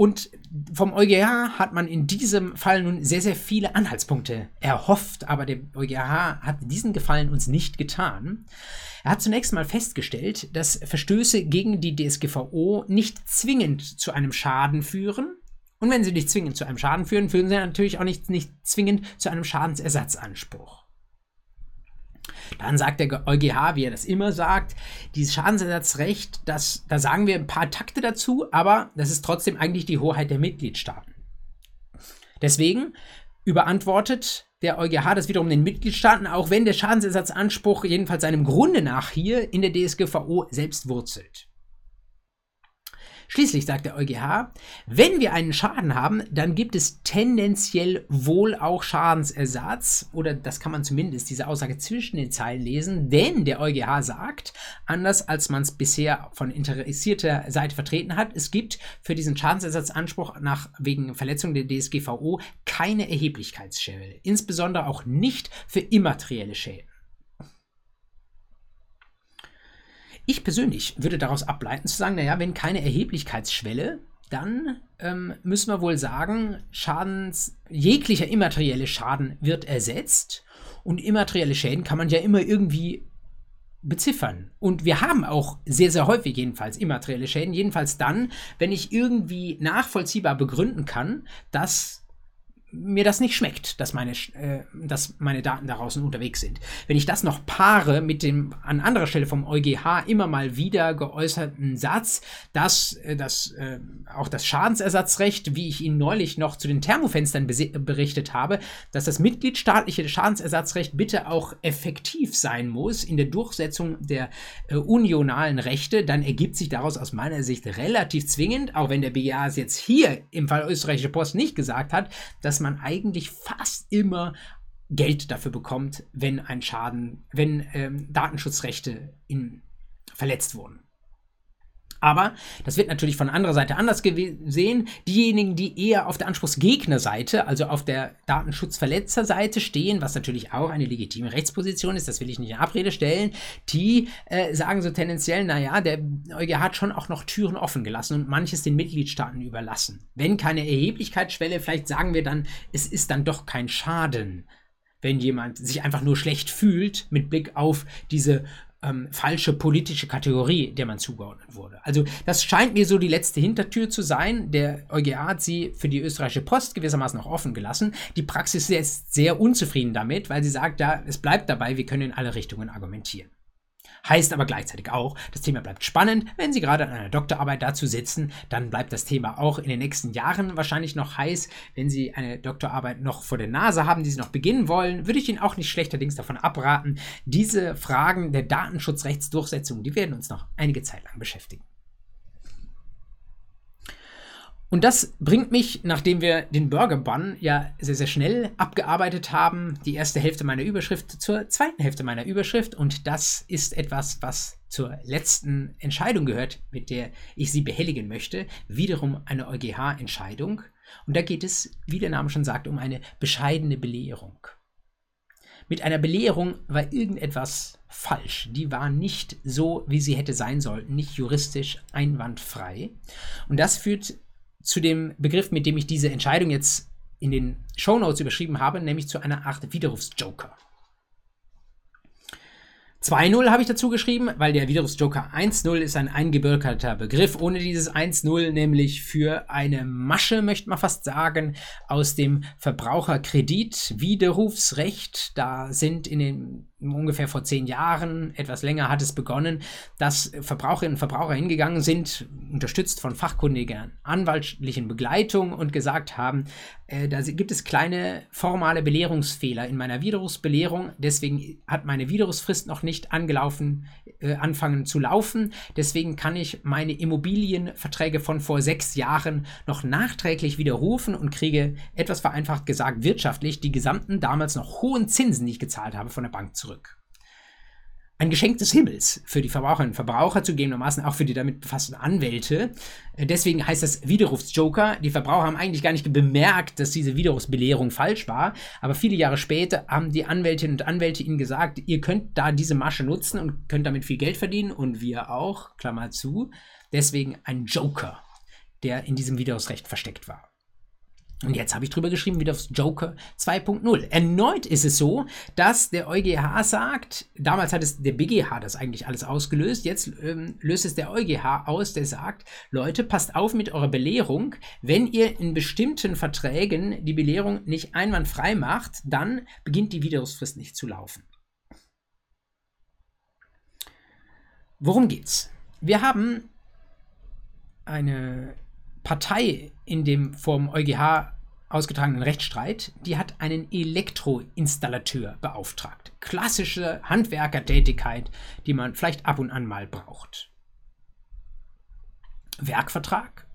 Und vom EuGH hat man in diesem Fall nun sehr, sehr viele Anhaltspunkte erhofft, aber der EuGH hat diesen Gefallen uns nicht getan. Er hat zunächst mal festgestellt, dass Verstöße gegen die DSGVO nicht zwingend zu einem Schaden führen. Und wenn sie nicht zwingend zu einem Schaden führen, führen sie natürlich auch nicht, nicht zwingend zu einem Schadensersatzanspruch. Dann sagt der EuGH, wie er das immer sagt, dieses Schadensersatzrecht, das, da sagen wir ein paar Takte dazu, aber das ist trotzdem eigentlich die Hoheit der Mitgliedstaaten. Deswegen überantwortet der EuGH das wiederum den Mitgliedstaaten, auch wenn der Schadensersatzanspruch jedenfalls seinem Grunde nach hier in der DSGVO selbst wurzelt. Schließlich sagt der EuGH, wenn wir einen Schaden haben, dann gibt es tendenziell wohl auch Schadensersatz oder das kann man zumindest diese Aussage zwischen den Zeilen lesen, denn der EuGH sagt, anders als man es bisher von interessierter Seite vertreten hat, es gibt für diesen Schadensersatzanspruch nach wegen Verletzung der DSGVO keine Erheblichkeitsschwelle, insbesondere auch nicht für immaterielle Schäden. Ich persönlich würde daraus ableiten zu sagen, naja, wenn keine Erheblichkeitsschwelle, dann ähm, müssen wir wohl sagen, Schadens, jeglicher immaterielle Schaden wird ersetzt und immaterielle Schäden kann man ja immer irgendwie beziffern. Und wir haben auch sehr, sehr häufig jedenfalls immaterielle Schäden, jedenfalls dann, wenn ich irgendwie nachvollziehbar begründen kann, dass mir das nicht schmeckt, dass meine, äh, dass meine Daten da draußen unterwegs sind. Wenn ich das noch paare mit dem an anderer Stelle vom EuGH immer mal wieder geäußerten Satz, dass äh, das, äh, auch das Schadensersatzrecht, wie ich Ihnen neulich noch zu den Thermofenstern berichtet habe, dass das mitgliedstaatliche Schadensersatzrecht bitte auch effektiv sein muss in der Durchsetzung der äh, unionalen Rechte, dann ergibt sich daraus aus meiner Sicht relativ zwingend, auch wenn der BGA es jetzt hier im Fall österreichische Post nicht gesagt hat, dass man eigentlich fast immer Geld dafür bekommt, wenn ein Schaden, wenn ähm, Datenschutzrechte in, verletzt wurden. Aber das wird natürlich von anderer Seite anders gesehen. Diejenigen, die eher auf der Anspruchsgegnerseite, also auf der Datenschutzverletzerseite stehen, was natürlich auch eine legitime Rechtsposition ist, das will ich nicht in Abrede stellen, die äh, sagen so tendenziell, naja, der EuGH hat schon auch noch Türen offen gelassen und manches den Mitgliedstaaten überlassen. Wenn keine Erheblichkeitsschwelle, vielleicht sagen wir dann, es ist dann doch kein Schaden wenn jemand sich einfach nur schlecht fühlt mit Blick auf diese ähm, falsche politische Kategorie, der man zugeordnet wurde. Also das scheint mir so die letzte Hintertür zu sein. Der EuGH hat sie für die österreichische Post gewissermaßen noch offen gelassen. Die Praxis ist sehr unzufrieden damit, weil sie sagt, ja, es bleibt dabei, wir können in alle Richtungen argumentieren. Heißt aber gleichzeitig auch, das Thema bleibt spannend. Wenn Sie gerade an einer Doktorarbeit dazu sitzen, dann bleibt das Thema auch in den nächsten Jahren wahrscheinlich noch heiß. Wenn Sie eine Doktorarbeit noch vor der Nase haben, die Sie noch beginnen wollen, würde ich Ihnen auch nicht schlechterdings davon abraten. Diese Fragen der Datenschutzrechtsdurchsetzung, die werden uns noch einige Zeit lang beschäftigen. Und das bringt mich, nachdem wir den Burger Bun ja sehr, sehr schnell abgearbeitet haben, die erste Hälfte meiner Überschrift zur zweiten Hälfte meiner Überschrift. Und das ist etwas, was zur letzten Entscheidung gehört, mit der ich Sie behelligen möchte. Wiederum eine EuGH-Entscheidung. Und da geht es, wie der Name schon sagt, um eine bescheidene Belehrung. Mit einer Belehrung war irgendetwas falsch. Die war nicht so, wie sie hätte sein sollten, nicht juristisch einwandfrei. Und das führt zu dem Begriff, mit dem ich diese Entscheidung jetzt in den Show Notes überschrieben habe, nämlich zu einer Art Widerrufsjoker. 2-0 habe ich dazu geschrieben, weil der Widerrufsjoker 1-0 ist ein eingebürgerter Begriff, ohne dieses 1-0 nämlich für eine Masche, möchte man fast sagen, aus dem Verbraucherkredit-Widerrufsrecht. Da sind in den ungefähr vor zehn Jahren, etwas länger hat es begonnen, dass Verbraucherinnen und Verbraucher hingegangen sind, unterstützt von fachkundiger anwaltlichen Begleitung und gesagt haben, äh, da gibt es kleine formale Belehrungsfehler in meiner Widerrufsbelehrung, deswegen hat meine Widerrufsfrist noch nicht angelaufen, äh, anfangen zu laufen, deswegen kann ich meine Immobilienverträge von vor sechs Jahren noch nachträglich widerrufen und kriege etwas vereinfacht gesagt wirtschaftlich die gesamten damals noch hohen Zinsen, die ich gezahlt habe, von der Bank zurück zurück. Ein Geschenk des Himmels für die Verbraucherinnen und Verbraucher, zugegebenermaßen auch für die damit befassten Anwälte. Äh, deswegen heißt das Widerrufsjoker. Die Verbraucher haben eigentlich gar nicht bemerkt, dass diese Widerrufsbelehrung falsch war. Aber viele Jahre später haben die Anwältinnen und Anwälte ihnen gesagt, ihr könnt da diese Masche nutzen und könnt damit viel Geld verdienen. Und wir auch, Klammer zu. Deswegen ein Joker der in diesem Widerrufsrecht versteckt war. Und jetzt habe ich drüber geschrieben, wie das Joker 2.0. Erneut ist es so, dass der EuGH sagt, damals hat es der BGH das eigentlich alles ausgelöst, jetzt ähm, löst es der EuGH aus, der sagt, Leute, passt auf mit eurer Belehrung. Wenn ihr in bestimmten Verträgen die Belehrung nicht einwandfrei macht, dann beginnt die Widerrufsfrist nicht zu laufen. Worum geht's? Wir haben eine Partei in dem vom EuGH ausgetragenen Rechtsstreit, die hat einen Elektroinstallateur beauftragt. Klassische Handwerkertätigkeit, die man vielleicht ab und an mal braucht. Werkvertrag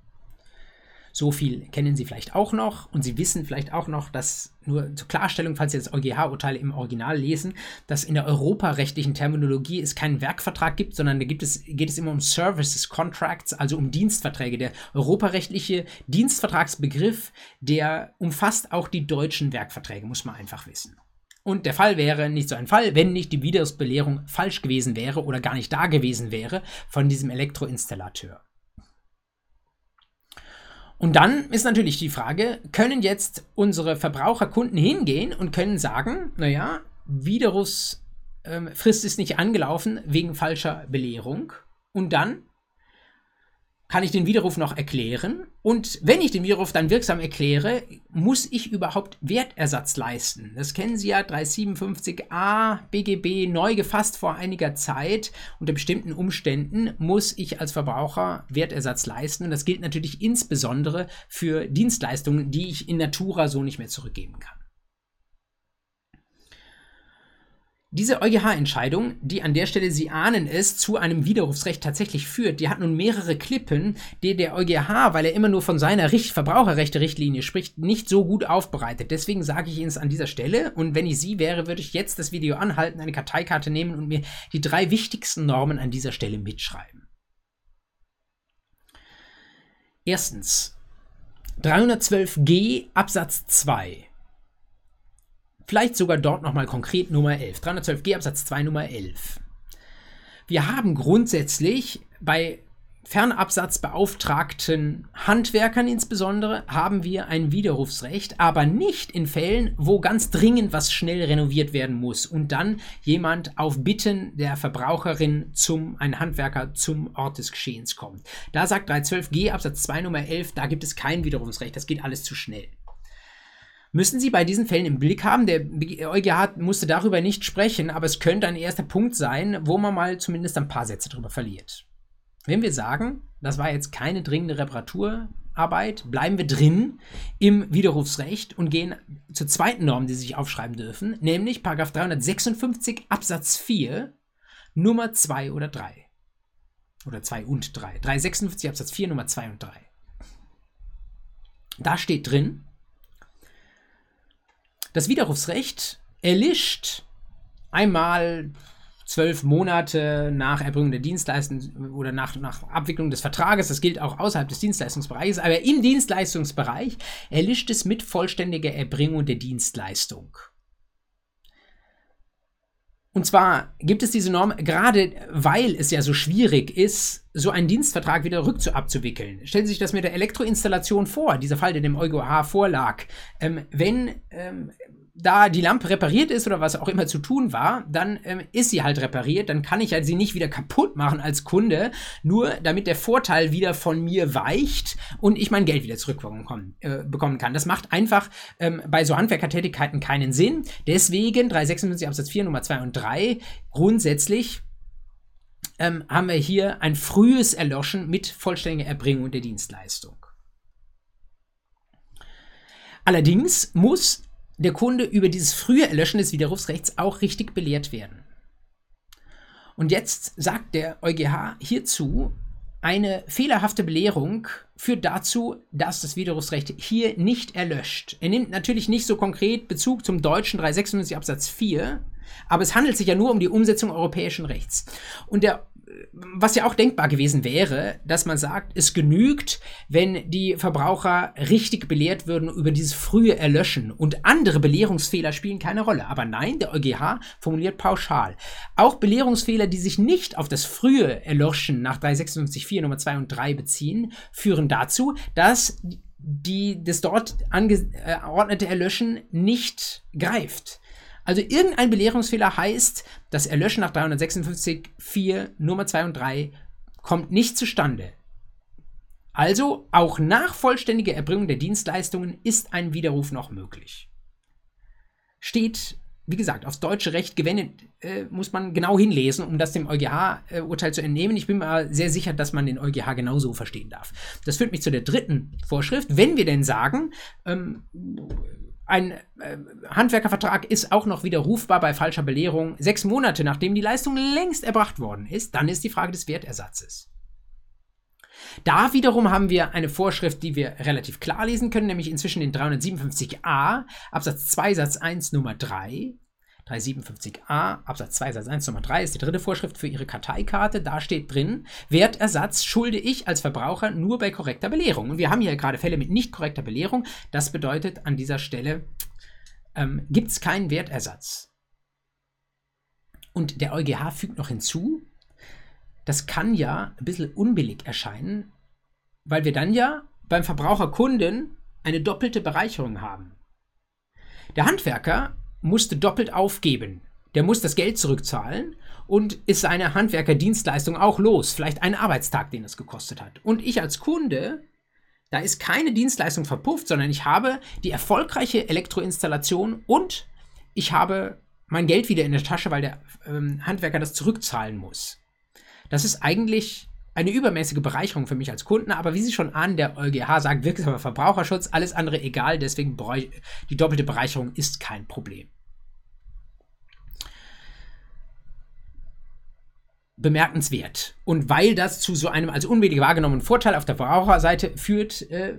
so viel kennen Sie vielleicht auch noch und Sie wissen vielleicht auch noch, dass nur zur Klarstellung, falls Sie das EuGH-Urteil im Original lesen, dass in der europarechtlichen Terminologie es keinen Werkvertrag gibt, sondern da gibt es, geht es immer um Services Contracts, also um Dienstverträge. Der europarechtliche Dienstvertragsbegriff, der umfasst auch die deutschen Werkverträge, muss man einfach wissen. Und der Fall wäre nicht so ein Fall, wenn nicht die Widerrufsbelehrung falsch gewesen wäre oder gar nicht da gewesen wäre von diesem Elektroinstallateur. Und dann ist natürlich die Frage, können jetzt unsere Verbraucherkunden hingehen und können sagen, naja, Widerrufsfrist ähm, ist nicht angelaufen wegen falscher Belehrung. Und dann kann ich den Widerruf noch erklären. Und wenn ich den Widerruf dann wirksam erkläre, muss ich überhaupt Wertersatz leisten. Das kennen Sie ja 357a BGB neu gefasst vor einiger Zeit. Unter bestimmten Umständen muss ich als Verbraucher Wertersatz leisten. Und das gilt natürlich insbesondere für Dienstleistungen, die ich in Natura so nicht mehr zurückgeben kann. Diese EuGH-Entscheidung, die an der Stelle, Sie ahnen es, zu einem Widerrufsrecht tatsächlich führt, die hat nun mehrere Klippen, die der EuGH, weil er immer nur von seiner Richt Verbraucherrechte-Richtlinie spricht, nicht so gut aufbereitet. Deswegen sage ich Ihnen es an dieser Stelle und wenn ich Sie wäre, würde ich jetzt das Video anhalten, eine Karteikarte nehmen und mir die drei wichtigsten Normen an dieser Stelle mitschreiben. Erstens 312g Absatz 2 Vielleicht sogar dort nochmal konkret Nummer 11. 312g Absatz 2 Nummer 11. Wir haben grundsätzlich bei fernabsatzbeauftragten Handwerkern insbesondere haben wir ein Widerrufsrecht, aber nicht in Fällen, wo ganz dringend was schnell renoviert werden muss und dann jemand auf Bitten der Verbraucherin zum, ein Handwerker zum Ort des Geschehens kommt. Da sagt 312g Absatz 2 Nummer 11, da gibt es kein Widerrufsrecht, das geht alles zu schnell müssen Sie bei diesen Fällen im Blick haben. Der EuGH musste darüber nicht sprechen, aber es könnte ein erster Punkt sein, wo man mal zumindest ein paar Sätze darüber verliert. Wenn wir sagen, das war jetzt keine dringende Reparaturarbeit, bleiben wir drin im Widerrufsrecht und gehen zur zweiten Norm, die Sie sich aufschreiben dürfen, nämlich 356 Absatz 4 Nummer 2 oder 3. Oder 2 und 3. 356 Absatz 4 Nummer 2 und 3. Da steht drin, das Widerrufsrecht erlischt einmal zwölf Monate nach Erbringung der Dienstleistung oder nach, nach Abwicklung des Vertrages. Das gilt auch außerhalb des Dienstleistungsbereichs. Aber im Dienstleistungsbereich erlischt es mit vollständiger Erbringung der Dienstleistung. Und zwar gibt es diese Norm, gerade weil es ja so schwierig ist, so einen Dienstvertrag wieder rückabzuwickeln. Stellen Sie sich das mit der Elektroinstallation vor, dieser Fall, der dem EuGH vorlag. Ähm, wenn ähm, da die Lampe repariert ist oder was auch immer zu tun war, dann ähm, ist sie halt repariert. Dann kann ich halt sie nicht wieder kaputt machen als Kunde, nur damit der Vorteil wieder von mir weicht und ich mein Geld wieder zurückbekommen äh, bekommen kann. Das macht einfach ähm, bei so Handwerkertätigkeiten keinen Sinn. Deswegen 356 Absatz 4 Nummer 2 und 3 grundsätzlich ähm, haben wir hier ein frühes Erloschen mit vollständiger Erbringung der Dienstleistung. Allerdings muss der Kunde über dieses frühe Erlöschen des Widerrufsrechts auch richtig belehrt werden. Und jetzt sagt der EuGH hierzu, eine fehlerhafte Belehrung führt dazu, dass das Widerrufsrecht hier nicht erlöscht. Er nimmt natürlich nicht so konkret Bezug zum deutschen 396 Absatz 4, aber es handelt sich ja nur um die Umsetzung europäischen Rechts. Und der was ja auch denkbar gewesen wäre, dass man sagt, es genügt, wenn die Verbraucher richtig belehrt würden über dieses frühe Erlöschen und andere Belehrungsfehler spielen keine Rolle. Aber nein, der EuGH formuliert pauschal. Auch Belehrungsfehler, die sich nicht auf das frühe Erlöschen nach 356.4 Nummer 2 und 3 beziehen, führen dazu, dass die, das dort angeordnete Erlöschen nicht greift. Also irgendein Belehrungsfehler heißt, das Erlöschen nach 356.4 Nummer 2 und 3 kommt nicht zustande. Also auch nach vollständiger Erbringung der Dienstleistungen ist ein Widerruf noch möglich. Steht, wie gesagt, aufs deutsche Recht gewendet, äh, muss man genau hinlesen, um das dem EuGH-Urteil äh, zu entnehmen. Ich bin mir sehr sicher, dass man den EuGH genauso verstehen darf. Das führt mich zu der dritten Vorschrift. Wenn wir denn sagen, ähm, ein äh, Handwerkervertrag ist auch noch widerrufbar bei falscher Belehrung sechs Monate nachdem die Leistung längst erbracht worden ist, dann ist die Frage des Wertersatzes. Da wiederum haben wir eine Vorschrift, die wir relativ klar lesen können, nämlich inzwischen den 357a Absatz 2 Satz 1 Nummer 3. 357a Absatz 2 Satz 1 Nummer 3 ist die dritte Vorschrift für Ihre Karteikarte. Da steht drin, Wertersatz schulde ich als Verbraucher nur bei korrekter Belehrung. Und wir haben hier gerade Fälle mit nicht korrekter Belehrung. Das bedeutet an dieser Stelle ähm, gibt es keinen Wertersatz. Und der EuGH fügt noch hinzu, das kann ja ein bisschen unbillig erscheinen, weil wir dann ja beim Verbraucherkunden eine doppelte Bereicherung haben. Der Handwerker musste doppelt aufgeben. Der muss das Geld zurückzahlen und ist seine Handwerkerdienstleistung auch los. Vielleicht einen Arbeitstag, den es gekostet hat. Und ich als Kunde, da ist keine Dienstleistung verpufft, sondern ich habe die erfolgreiche Elektroinstallation und ich habe mein Geld wieder in der Tasche, weil der ähm, Handwerker das zurückzahlen muss. Das ist eigentlich eine übermäßige Bereicherung für mich als Kunden, aber wie Sie schon ahnen, der EuGH sagt wirksamer Verbraucherschutz, alles andere egal, deswegen die doppelte Bereicherung ist kein Problem. Bemerkenswert. Und weil das zu so einem als unbillig wahrgenommenen Vorteil auf der Verbraucherseite führt, äh,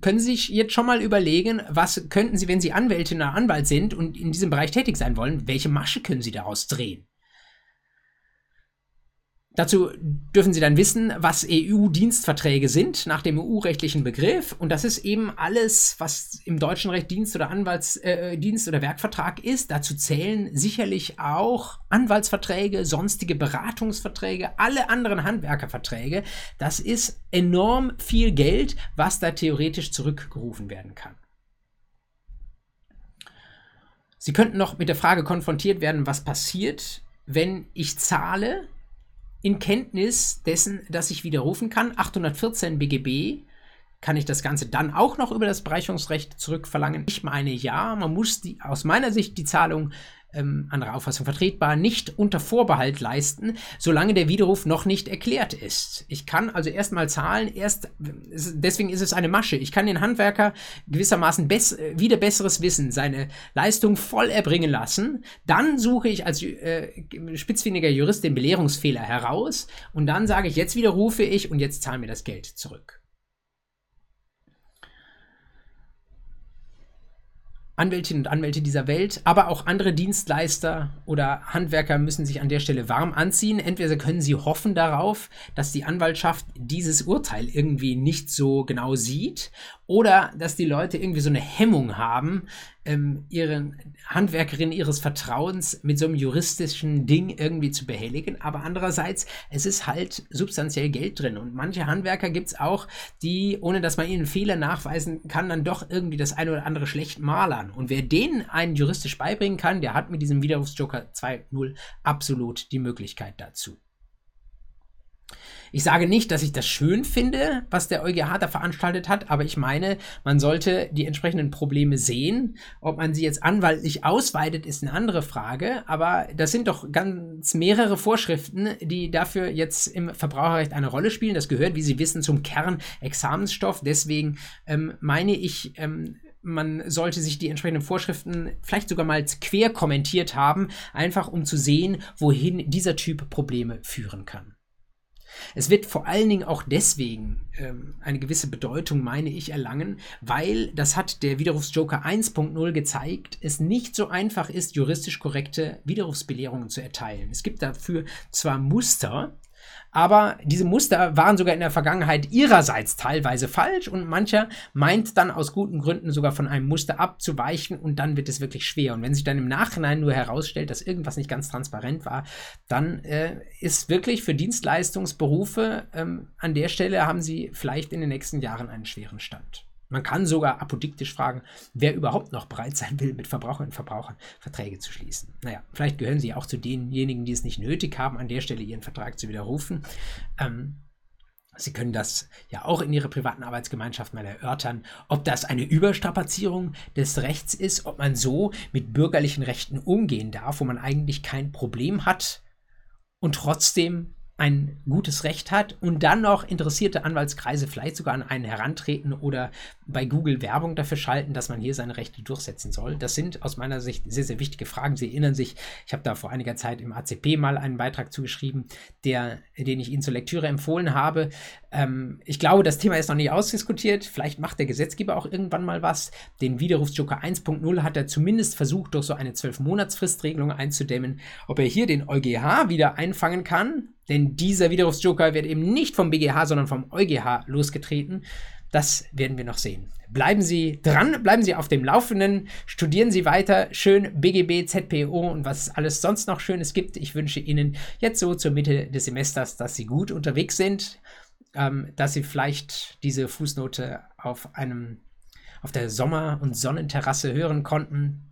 können Sie sich jetzt schon mal überlegen, was könnten Sie, wenn Sie Anwältin oder Anwalt sind und in diesem Bereich tätig sein wollen, welche Masche können Sie daraus drehen? Dazu dürfen Sie dann wissen, was EU-Dienstverträge sind nach dem EU-rechtlichen Begriff. Und das ist eben alles, was im deutschen Recht Dienst oder Anwaltsdienst äh, oder Werkvertrag ist. Dazu zählen sicherlich auch Anwaltsverträge, sonstige Beratungsverträge, alle anderen Handwerkerverträge. Das ist enorm viel Geld, was da theoretisch zurückgerufen werden kann. Sie könnten noch mit der Frage konfrontiert werden, was passiert, wenn ich zahle in Kenntnis dessen, dass ich widerrufen kann. 814 BGB kann ich das Ganze dann auch noch über das Bereicherungsrecht zurückverlangen. Ich meine, ja, man muss die, aus meiner Sicht die Zahlung ähm, andere Auffassung vertretbar, nicht unter Vorbehalt leisten, solange der Widerruf noch nicht erklärt ist. Ich kann also erstmal zahlen, erst, deswegen ist es eine Masche. Ich kann den Handwerker gewissermaßen bess, wieder besseres Wissen, seine Leistung voll erbringen lassen. Dann suche ich als äh, spitzfindiger Jurist den Belehrungsfehler heraus und dann sage ich, jetzt widerrufe ich und jetzt zahle mir das Geld zurück. Anwältinnen und Anwälte dieser Welt, aber auch andere Dienstleister oder Handwerker müssen sich an der Stelle warm anziehen. Entweder können sie hoffen darauf, dass die Anwaltschaft dieses Urteil irgendwie nicht so genau sieht oder dass die Leute irgendwie so eine Hemmung haben, ähm, ihren Handwerkerin ihres Vertrauens mit so einem juristischen Ding irgendwie zu behelligen. Aber andererseits, es ist halt substanziell Geld drin. Und manche Handwerker gibt es auch, die, ohne dass man ihnen Fehler nachweisen kann, dann doch irgendwie das eine oder andere schlecht malern. Und wer denen einen juristisch beibringen kann, der hat mit diesem Widerrufsjoker 2.0 absolut die Möglichkeit dazu. Ich sage nicht, dass ich das schön finde, was der EuGH da veranstaltet hat, aber ich meine, man sollte die entsprechenden Probleme sehen. Ob man sie jetzt anwaltlich ausweitet, ist eine andere Frage, aber das sind doch ganz mehrere Vorschriften, die dafür jetzt im Verbraucherrecht eine Rolle spielen. Das gehört, wie Sie wissen, zum Kernexamensstoff. Deswegen ähm, meine ich, ähm, man sollte sich die entsprechenden Vorschriften vielleicht sogar mal quer kommentiert haben, einfach um zu sehen, wohin dieser Typ Probleme führen kann. Es wird vor allen Dingen auch deswegen ähm, eine gewisse Bedeutung, meine ich, erlangen, weil, das hat der Widerrufsjoker 1.0 gezeigt, es nicht so einfach ist, juristisch korrekte Widerrufsbelehrungen zu erteilen. Es gibt dafür zwar Muster, Aber diese Muster waren sogar in der Vergangenheit ihrerseits teilweise falsch und mancher meint dann aus guten Gründen sogar von einem Muster abzuweichen und dann wird es wirklich schwer. Und wenn sich dann im Nachhinein nur herausstellt, dass irgendwas nicht ganz transparent war, dann äh, ist wirklich für Dienstleistungsberufe ähm, an der Stelle haben sie vielleicht in den nächsten Jahren einen schweren Stand. Man kann sogar apodiktisch fragen, wer überhaupt noch bereit sein will, mit Verbraucherinnen und Verbrauchern Verträge zu schließen. Naja, vielleicht gehören sie auch zu denjenigen, die es nicht nötig haben, an der Stelle ihren Vertrag zu widerrufen. Ähm, Sie können das ja auch in Ihrer privaten Arbeitsgemeinschaft mal erörtern, ob das eine Überstrapazierung des Rechts ist, ob man so mit bürgerlichen Rechten umgehen darf, wo man eigentlich kein Problem hat und trotzdem ein gutes Recht hat und dann noch interessierte Anwaltskreise vielleicht sogar an einen herantreten oder bei Google Werbung dafür schalten, dass man hier seine Rechte durchsetzen soll. Das sind aus meiner Sicht sehr, sehr wichtige Fragen. Sie erinnern sich, ich habe da vor einiger Zeit im ACP mal einen Beitrag zugeschrieben, der, den ich Ihnen zur Lektüre empfohlen habe. Ähm, ich glaube, das Thema ist noch nicht ausdiskutiert. Vielleicht macht der Gesetzgeber auch irgendwann mal was. Den Widerrufsjoker 1.0 hat er zumindest versucht, durch so eine 12-Monats-Fristregelung einzudämmen. Ob er hier den EuGH wieder einfangen kann, denn dieser Widerrufsjoker wird eben nicht vom BGH, sondern vom EuGH losgetreten. Das werden wir noch sehen. Bleiben Sie dran, bleiben Sie auf dem Laufenden, studieren Sie weiter schön BGB, ZPO und was es alles sonst noch Schönes gibt. Ich wünsche Ihnen jetzt so zur Mitte des Semesters, dass Sie gut unterwegs sind, ähm, dass Sie vielleicht diese Fußnote auf einem auf der Sommer- und Sonnenterrasse hören konnten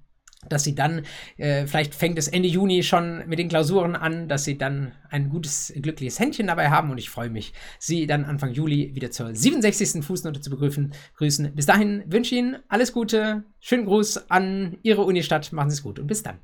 dass sie dann, äh, vielleicht fängt es Ende Juni schon mit den Klausuren an, dass sie dann ein gutes, glückliches Händchen dabei haben und ich freue mich, sie dann Anfang Juli wieder zur 67. Fußnote zu begrüßen. Grüßen. Bis dahin wünsche ich Ihnen alles Gute, schönen Gruß an Ihre Unistadt, machen Sie es gut und bis dann.